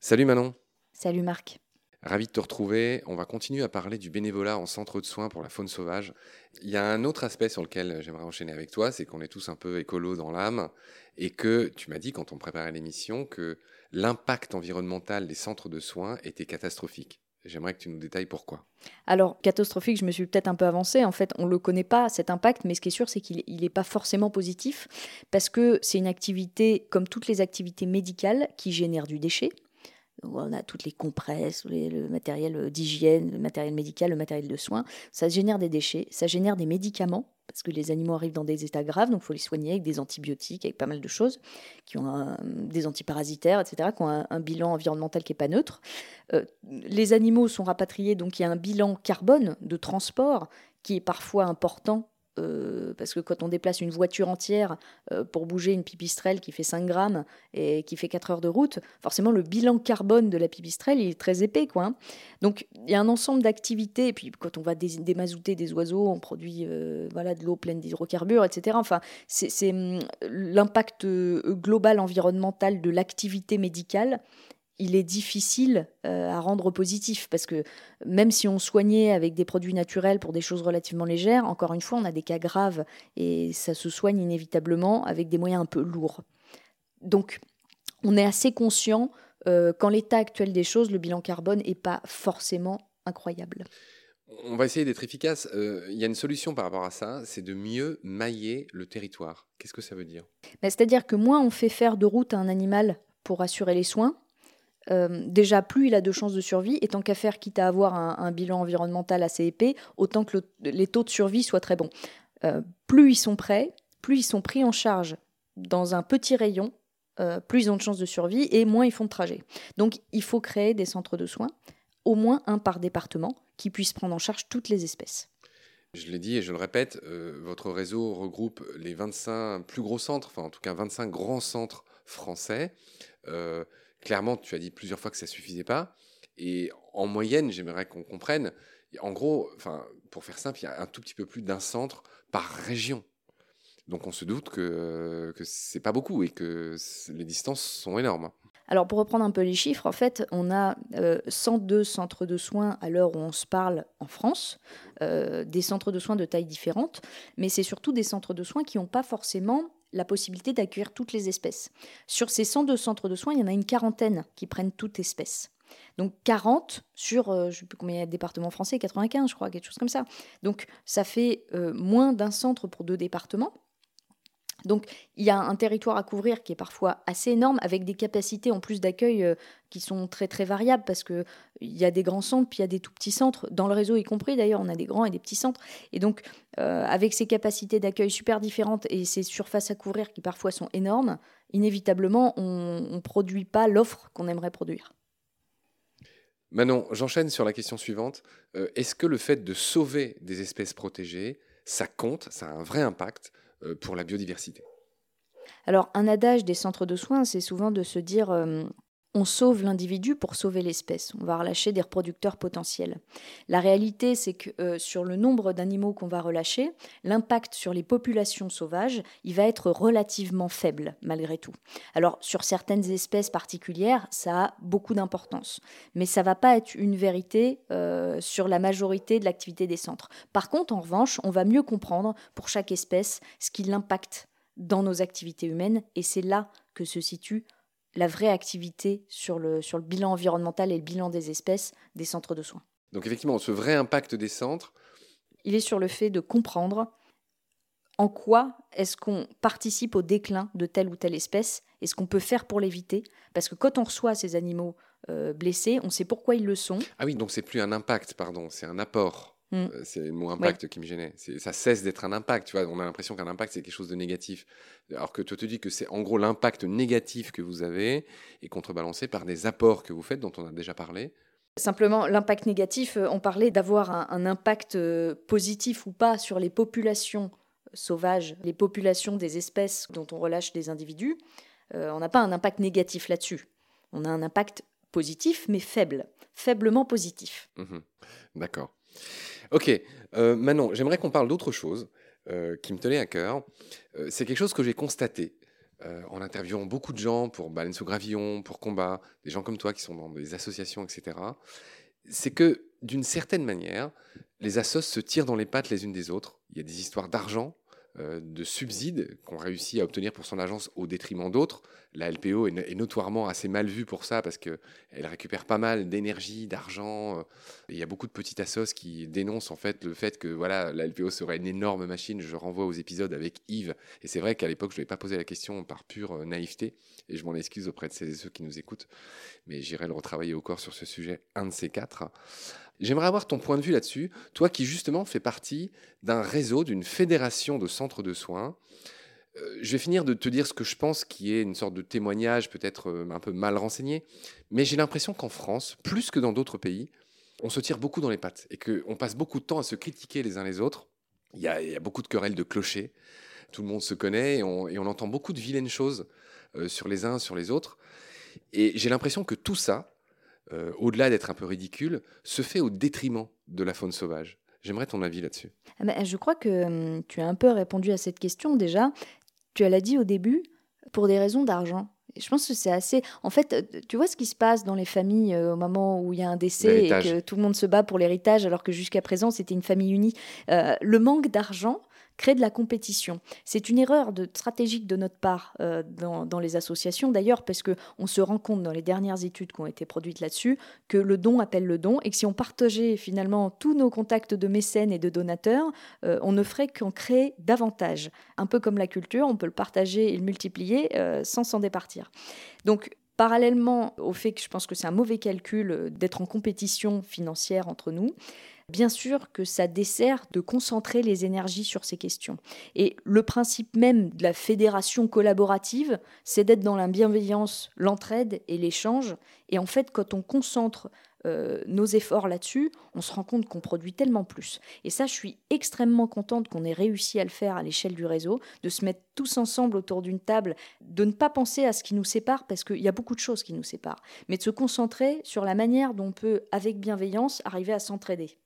Salut Manon. Salut Marc. Ravi de te retrouver. On va continuer à parler du bénévolat en centre de soins pour la faune sauvage. Il y a un autre aspect sur lequel j'aimerais enchaîner avec toi, c'est qu'on est tous un peu écolos dans l'âme et que tu m'as dit quand on préparait l'émission que l'impact environnemental des centres de soins était catastrophique. J'aimerais que tu nous détailles pourquoi. Alors, catastrophique, je me suis peut-être un peu avancée. En fait, on ne le connaît pas, cet impact, mais ce qui est sûr, c'est qu'il n'est pas forcément positif, parce que c'est une activité, comme toutes les activités médicales, qui génère du déchet on a toutes les compresses, le matériel d'hygiène, le matériel médical, le matériel de soins. Ça génère des déchets, ça génère des médicaments, parce que les animaux arrivent dans des états graves, donc il faut les soigner avec des antibiotiques, avec pas mal de choses, qui ont des antiparasitaires, etc., qui ont un, bilan environnemental qui n'est pas neutre. Euh, les animaux sont rapatriés, donc il y a un bilan carbone de transport qui est parfois important euh, parce que quand on déplace une voiture entière euh, pour bouger une pipistrelle qui fait 5 grammes et qui fait 4 heures de route, forcément le bilan carbone de la pipistrelle il est très épais. Quoi, hein. Donc il y a un ensemble d'activités, et puis quand on va démazouter des oiseaux, on produit euh, voilà, de l'eau pleine d'hydrocarbures, etc. Enfin, c'est hum, l'impact global environnemental de l'activité médicale il est difficile euh, à rendre positif parce que même si on soignait avec des produits naturels pour des choses relativement légères, encore une fois, on a des cas graves et ça se soigne inévitablement avec des moyens un peu lourds. Donc, on est assez conscient euh, qu'en l'état actuel des choses, le bilan carbone n'est pas forcément incroyable. On va essayer d'être efficace. Euh, il y a une solution par rapport à ça, c'est de mieux mailler le territoire. Qu'est-ce que ça veut dire? Ben, C'est-à-dire que moins on fait faire de route à un animal pour assurer les soins, euh, déjà, plus il a de chances de survie, et tant qu'à faire, quitte à avoir un, bilan environnemental assez épais, autant que les taux de survie soient très bons. Euh, plus ils sont prêts, plus ils sont pris en charge dans un petit rayon, euh, plus ils ont de chances de survie et moins ils font de trajet. Donc il faut créer des centres de soins, au moins un par département, qui puissent prendre en charge toutes les espèces. Je l'ai dit et je le répète, votre réseau regroupe les 25 plus gros centres, enfin en tout cas 25 grands centres français. Clairement, tu as dit plusieurs fois que ça suffisait pas. Et en moyenne, j'aimerais qu'on comprenne. En gros, pour faire simple, il y a un tout petit peu plus d'un centre par région. Donc on se doute que, que c'est pas beaucoup et que les distances sont énormes. Alors pour reprendre un peu les chiffres, en fait, on a 102 euh, centres de soins à l'heure où on se parle en France, euh, des centres de soins de taille différente, mais c'est surtout des centres de soins qui n'ont pas forcément la possibilité d'accueillir toutes les espèces. Sur ces 102 centres de soins, il y en a une quarantaine qui prennent toute espèce. Donc 40 sur, euh, je ne sais plus combien de départements français, 95 je crois, quelque chose comme ça. Donc ça fait euh, moins d'un centre pour deux départements. Donc il y a un territoire à couvrir qui est parfois assez énorme, avec des capacités en plus d'accueil euh, qui sont très très variables, parce qu'il y a des grands centres, puis il y a des tout petits centres, dans le réseau y compris d'ailleurs, on a des grands et des petits centres. Et donc euh, avec ces capacités d'accueil super différentes et ces surfaces à couvrir qui parfois sont énormes, inévitablement on ne produit pas l'offre qu'on aimerait produire. Manon, j'enchaîne sur la question suivante. Euh, est-ce que le fait de sauver des espèces protégées, ça compte, ça a un vrai impact pour la biodiversité. Alors un adage des centres de soins, c'est souvent de se dire euh, on sauve l'individu pour sauver l'espèce. On va relâcher des reproducteurs potentiels. La réalité, c'est que euh, sur le nombre d'animaux qu'on va relâcher, l'impact sur les populations sauvages, il va être relativement faible malgré tout. Alors sur certaines espèces particulières, ça a beaucoup d'importance, mais ça va pas être une vérité euh, sur la majorité de l'activité des centres. Par contre, en revanche, on va mieux comprendre pour chaque espèce ce qui l'impacte dans nos activités humaines, et c'est là que se situe la vraie activité sur le, sur le bilan environnemental et le bilan des espèces des centres de soins. Donc effectivement, ce vrai impact des centres... Il est sur le fait de comprendre en quoi est-ce qu'on participe au déclin de telle ou telle espèce et ce qu'on peut faire pour l'éviter. Parce que quand on reçoit ces animaux euh, blessés, on sait pourquoi ils le sont. Ah oui, donc c'est plus un impact, pardon, c'est un apport. Mm. Euh, c'est le mot impact qui me gênait. Ça cesse d'être un impact. Tu vois, on a l'impression qu'un impact, c'est quelque chose de négatif. Alors que toi, te dis que c'est en gros l'impact négatif que vous avez est contrebalancé par des apports que vous faites, dont on a déjà parlé. Simplement, l'impact négatif, euh, on parlait d'avoir un, impact euh, positif ou pas sur les populations sauvages, les populations des espèces dont on relâche des individus. on n'a pas un impact négatif là-dessus. On a un impact positif, mais faible, faiblement positif. Mmh D'accord. Ok, euh, Manon, j'aimerais qu'on parle d'autre chose euh, qui me tenait à cœur. Euh, c'est quelque chose que j'ai constaté en interviewant beaucoup de gens pour Baleine sous Gravillon, pour Combat, des gens comme toi qui sont dans des associations, etc., c'est que d'une certaine manière, les assos se tirent dans les pattes les unes des autres. Il y a des histoires d'argent, euh, de subsides qu'on réussit à obtenir pour son agence au détriment d'autres. La LPO est, notoirement assez mal vue pour ça parce qu'elle récupère pas mal d'énergie, d'argent. Euh, il y a beaucoup de petites assos qui dénoncent en fait le fait que voilà, la LPO serait une énorme machine. Je renvoie aux épisodes avec Yves. Et c'est vrai qu'à l'époque, je ne pas posé la question par pure euh, naïveté. Et je m'en excuse auprès de ceux et ceux qui nous écoutent. Mais j'irai le retravailler au corps sur ce sujet, un de ces quatre. J'aimerais avoir ton point de vue là-dessus, toi qui justement fais partie d'un réseau, d'une fédération de centres de soins. Euh, je vais finir de te dire ce que je pense qui est une sorte de témoignage peut-être euh, un peu mal renseigné, mais j'ai l'impression qu'en France, plus que dans d'autres pays, on se tire beaucoup dans les pattes et qu'on passe beaucoup de temps à se critiquer les uns les autres. Il y a, beaucoup de querelles de clochers, tout le monde se connaît et on, entend beaucoup de vilaines choses euh, sur les uns, sur les autres. Et j'ai l'impression que tout ça, au-delà d'être un peu ridicule, se fait au détriment de la faune sauvage. J'aimerais ton avis là-dessus. Ah ben, je crois que hum, tu as un peu répondu à cette question déjà. Tu l'as dit au début, pour des raisons d'argent. Je pense que c'est assez. En fait, euh, tu vois ce qui se passe dans les familles euh, au moment où il y a un décès et que tout le monde se bat pour l'héritage, alors que jusqu'à présent c'était une famille unie. le manque d'argent créer de la compétition. C'est une erreur stratégique de notre part euh, dans, les associations d'ailleurs, parce qu'on se rend compte dans les dernières études qui ont été produites là-dessus que le don appelle le don et que si on partageait finalement tous nos contacts de mécènes et de donateurs, euh, on ne ferait qu'en créer davantage. Un peu comme la culture, on peut le partager et le multiplier euh, sans s'en départir. Donc parallèlement au fait que je pense que c'est un mauvais calcul d'être en compétition financière entre nous, Bien sûr que ça dessert de concentrer les énergies sur ces questions. Et le principe même de la fédération collaborative, c'est d'être dans la bienveillance, l'entraide et l'échange. Et en fait, quand on concentre euh, nos efforts là-dessus, on se rend compte qu'on produit tellement plus. Et ça, je suis extrêmement contente qu'on ait réussi à le faire à l'échelle du réseau, de se mettre tous ensemble autour d'une table, de ne pas penser à ce qui nous sépare, parce qu'il y a beaucoup de choses qui nous séparent, mais de se concentrer sur la manière dont on peut, avec bienveillance, arriver à s'entraider.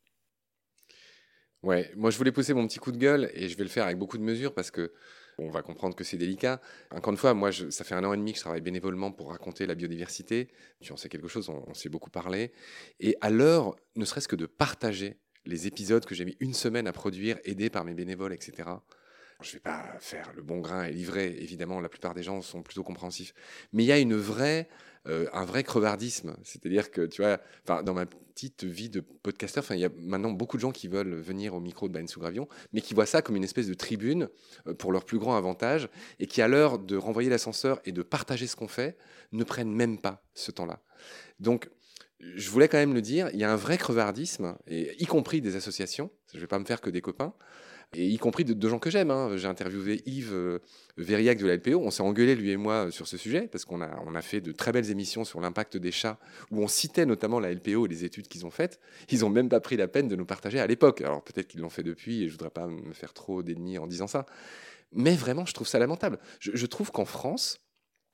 Ouais, moi je voulais pousser mon petit coup de gueule et je vais le faire avec beaucoup de mesures parce que on va comprendre que c'est délicat. Encore une fois, moi ça fait un an et demi que je travaille bénévolement pour raconter la biodiversité. Tu en sais quelque chose, on, on s'est beaucoup parlé. Et à l'heure, ne serait-ce que de partager les épisodes que j'ai mis une semaine à produire, aidés par mes bénévoles, etc. Je ne vais pas faire le bon grain et livrer, évidemment, la plupart des gens sont plutôt compréhensifs. Mais il y a une vraie euh, un vrai crevardisme. C'est-à-dire que, tu vois, dans ma petite vie de podcasteur, il y a maintenant beaucoup de gens qui veulent venir au micro de Bain sous Gravion, mais qui voient ça comme une espèce de tribune euh, pour leur plus grand avantage, et qui, à l'heure de renvoyer l'ascenseur et de partager ce qu'on fait, ne prennent même pas ce temps-là. Donc, je voulais quand même le dire, il y a un vrai crevardisme, et, y compris des associations, je ne vais pas me faire que des copains, et y compris de, gens que j'aime. Hein. J'ai interviewé Yves euh, Veriac de la LPO. On s'est engueulé, lui et moi, sur ce sujet, parce qu'on a, on a fait de très belles émissions sur l'impact des chats, où on citait notamment la LPO et les études qu'ils ont faites. Ils n'ont même pas pris la peine de nous partager à l'époque. Alors peut-être qu'ils l'ont fait depuis, et je voudrais pas me faire trop d'ennemis en disant ça. Mais vraiment, je trouve ça lamentable. Je, trouve qu'en France,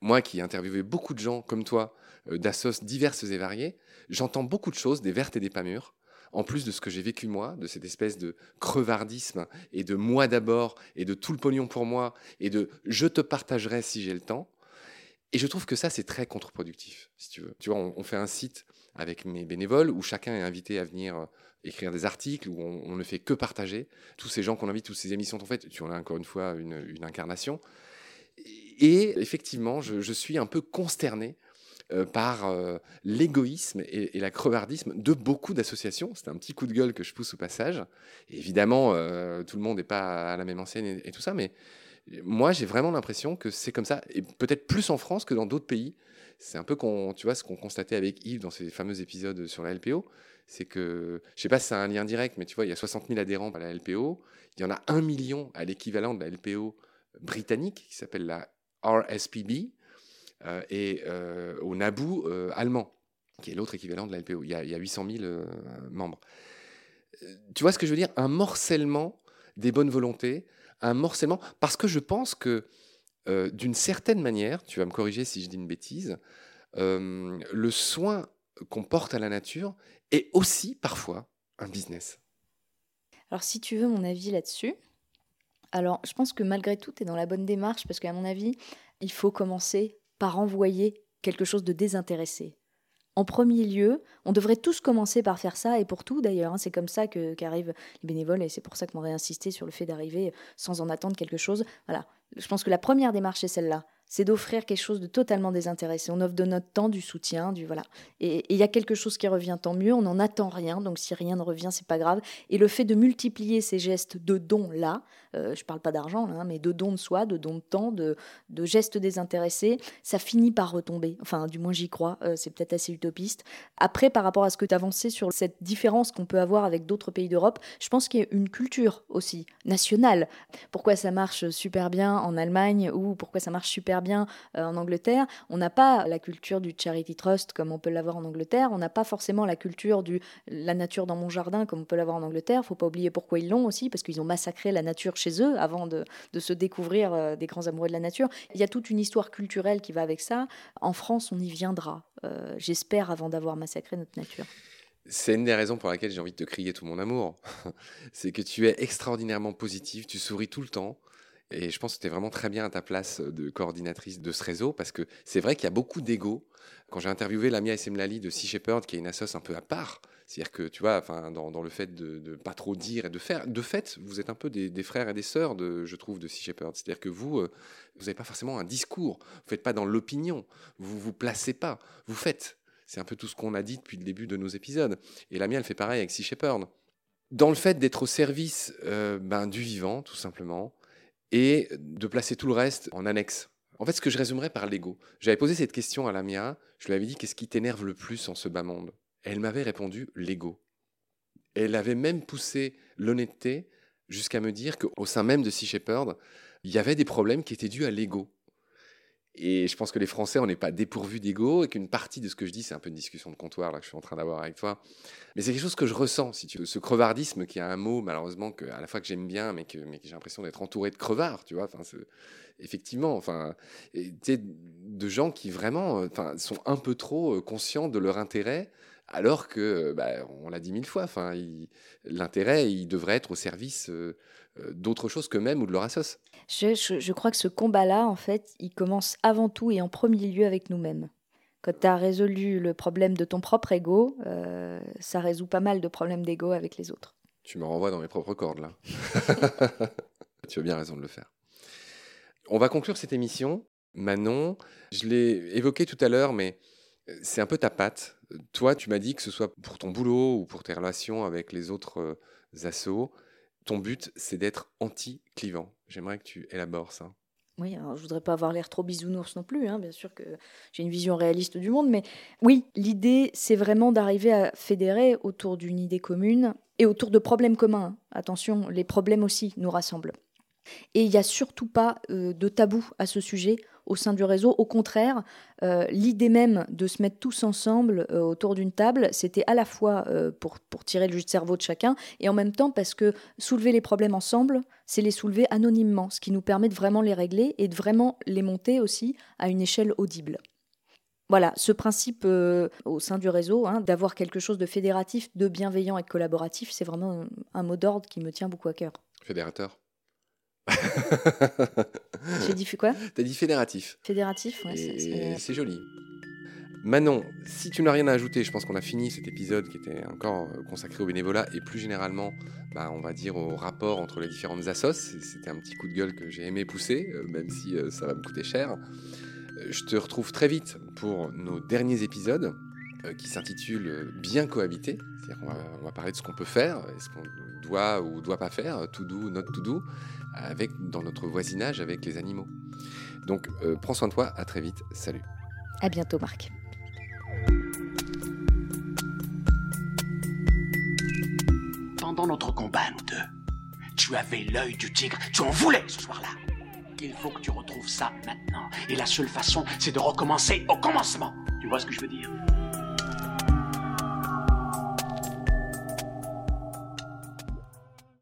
moi qui ai interviewé beaucoup de gens comme toi, euh, d'assos diverses et variées, j'entends beaucoup de choses, des vertes et des pas mûres, en plus de ce que j'ai vécu moi, de cette espèce de crevardisme et de moi d'abord et de tout le pognon pour moi et de je te partagerai si j'ai le temps. Et je trouve que ça, c'est très contre-productif, si tu veux. Tu vois, on, fait un site avec mes bénévoles où chacun est invité à venir euh, écrire des articles, où on, ne fait que partager. Tous ces gens qu'on invite, toutes ces émissions qu'on fait, tu en as encore une fois une, incarnation. Et effectivement, je, je suis un peu consterné euh, par euh, l'égoïsme et, la crevardisme de beaucoup d'associations. C'est un petit coup de gueule que je pousse au passage. évidemment, euh, tout le monde n'est pas à la même enseigne et, tout ça, mais moi, j'ai vraiment l'impression que c'est comme ça, et peut-être plus en France que dans d'autres pays. C'est un peu tu ce qu'on constatait avec Yves dans ces fameux épisodes sur la LPO. C'est que, je sais pas si c'est un lien direct, mais tu vois, il y a 60 000 adhérents à la LPO. Il y en a un million à l'équivalent de la LPO britannique, qui s'appelle la RSPB, et euh, au NABU euh, allemand, qui est l'autre équivalent de la LPO. Il y a, il y a 800 000 membres. Tu vois ce que je veux dire? Un morcellement des bonnes volontés, un morcellement, parce que je pense que d'une certaine manière, tu vas me corriger si je dis une bêtise, le soin qu'on porte à la nature est aussi parfois un business. Alors si tu veux mon avis là-dessus, Alors, je pense que malgré tout, tu es dans la bonne démarche parce qu'à mon avis, il faut commencer par envoyer quelque chose de désintéressé. En premier lieu, on devrait tous commencer par faire ça, et pour tout d'ailleurs. Hein. c'est comme ça qu'arrivent les bénévoles, et c'est pour ça que m'aurait insisté sur le fait d'arriver sans en attendre quelque chose. Voilà, je pense que la première démarche est celle-là c'est d'offrir quelque chose de totalement désintéressé. On offre de notre temps, du soutien, du voilà. Et il y a quelque chose qui revient, tant mieux. On n'en attend rien, donc si rien ne revient, c'est pas grave. Et le fait de multiplier ces gestes de dons là, euh, je parle pas d'argent hein, mais de dons de soi, de dons de temps, de, de, gestes désintéressés, ça finit par retomber. Enfin, du moins j'y crois. Euh, c'est peut-être assez utopiste. Après, par rapport à ce que tu avançais sur cette différence qu'on peut avoir avec d'autres pays d'Europe, je pense qu'il y a une culture aussi nationale. Pourquoi ça marche super bien en Allemagne ou pourquoi ça marche super bien euh, en Angleterre. On n'a pas la culture du charity trust comme on peut l'avoir en Angleterre. On n'a pas forcément la culture du la nature dans mon jardin comme on peut l'avoir en Angleterre. Faut pas oublier pourquoi ils l'ont aussi, parce qu'ils ont massacré la nature chez eux avant de, se découvrir euh, des grands amoureux de la nature. Il y a toute une histoire culturelle qui va avec ça. En France, on y viendra, euh, j'espère, avant d'avoir massacré notre nature. C'est une des raisons pour laquelle j'ai envie de te crier tout mon amour. c'est que tu es extraordinairement positive, tu souris tout le temps. Et je pense que tu es vraiment très bien à ta place de coordinatrice de ce réseau parce que c'est vrai qu'il y a beaucoup d'ego. Quand j'ai interviewé Lamia Essemlali de Sea Shepherd, qui est une assoce un peu à part, c'est-à-dire que tu vois, enfin, dans, le fait de, ne pas trop dire et de faire, de fait, vous êtes un peu des, frères et des sœurs, je trouve, de Sea Shepherd. C'est-à-dire que vous, euh, vous n'avez pas forcément un discours, vous faites pas dans l'opinion, vous vous placez pas, vous faites. C'est un peu tout ce qu'on a dit depuis le début de nos épisodes. Et Lamia, elle fait pareil avec Sea Shepherd. Dans le fait d'être au service euh, ben, du vivant, tout simplement, et de placer tout le reste en annexe. En fait, ce que je résumerais par l'ego. J'avais posé cette question à Lamia, je lui avais dit qu'est-ce qui t'énerve le plus en ce bas monde? Elle m'avait répondu l'ego. Elle avait même poussé l'honnêteté jusqu'à me dire qu'au sein même de Sea Shepherd, il y avait des problèmes qui étaient dus à l'ego. Et je pense que les Français, on n'est pas dépourvus d'ego et qu'une partie de ce que je dis, c'est un peu une discussion de comptoir là, que je suis en train d'avoir avec toi. Mais c'est quelque chose que je ressens, si tu veux. Ce crevardisme qui a un mot, malheureusement, que, à la fois que j'aime bien, mais que, j'ai l'impression d'être entouré de crevards, tu vois. Enfin, effectivement, enfin, de gens qui vraiment enfin, sont un peu trop euh, conscients de leur intérêt alors que, bah, on l'a dit mille fois, l'intérêt, il devrait être au service euh, euh, d'autre chose que même ou de leur assos. Je, crois que ce combat-là, en fait, il commence avant tout et en premier lieu avec nous-mêmes. Quand tu as résolu le problème de ton propre ego, euh, ça résout pas mal de problèmes d'ego avec les autres. Tu me renvoies dans mes propres cordes, là. tu as bien raison de le faire. On va conclure cette émission. Manon, je l'ai évoqué tout à l'heure, mais c'est un peu ta patte. Toi, tu m'as dit que ce soit pour ton boulot ou pour tes relations avec les autres euh, assos, ton but, c'est d'être anti-clivant. J'aimerais que tu élabores ça. Oui, alors je voudrais pas avoir l'air trop bisounours non plus, hein. bien sûr que j'ai une vision réaliste du monde, mais oui, l'idée, c'est vraiment d'arriver à fédérer autour d'une idée commune et autour de problèmes communs. Attention, les problèmes aussi nous rassemblent. Et il n'y a surtout pas euh, de tabou à ce sujet au sein du réseau. Au contraire, euh, l'idée même de se mettre tous ensemble euh, autour d'une table, c'était à la fois pour, pour tirer le jus de cerveau de chacun et en même temps parce que soulever les problèmes ensemble, c'est les soulever anonymement, ce qui nous permet de vraiment les régler et de vraiment les monter aussi à une échelle audible. Voilà, ce principe au sein du réseau, hein, d'avoir quelque chose de fédératif, de bienveillant et de collaboratif, c'est vraiment un mot d'ordre qui me tient beaucoup à cœur. Fédérateur? J'ai dit quoi? T'as dit fédératif. Fédératif, ouais, c'est joli. Manon, si tu n'as rien à ajouter, je pense qu'on a fini cet épisode qui était encore euh, consacré au bénévolat et plus généralement, bah, on va dire au rapport entre les différentes assos. C'était un petit coup de gueule que j'ai aimé pousser, euh, même si euh, ça va me coûter cher. Je te retrouve très vite pour nos derniers épisodes qui s'intitulent Bien cohabiter. C'est-à-dire qu'on va, on va parler de ce qu'on peut faire, ce qu'on doit ou doit pas faire, tout doux, not tout doux avec, dans notre voisinage avec les animaux. Donc euh, prends soin de toi, à très vite, salut. À bientôt Marc. Pendant notre combat, nous deux, tu avais l'œil du tigre, tu en voulais ce soir-là. Il faut que tu retrouves ça maintenant. Et la seule façon, c'est de recommencer au commencement. Tu vois ce que je veux dire?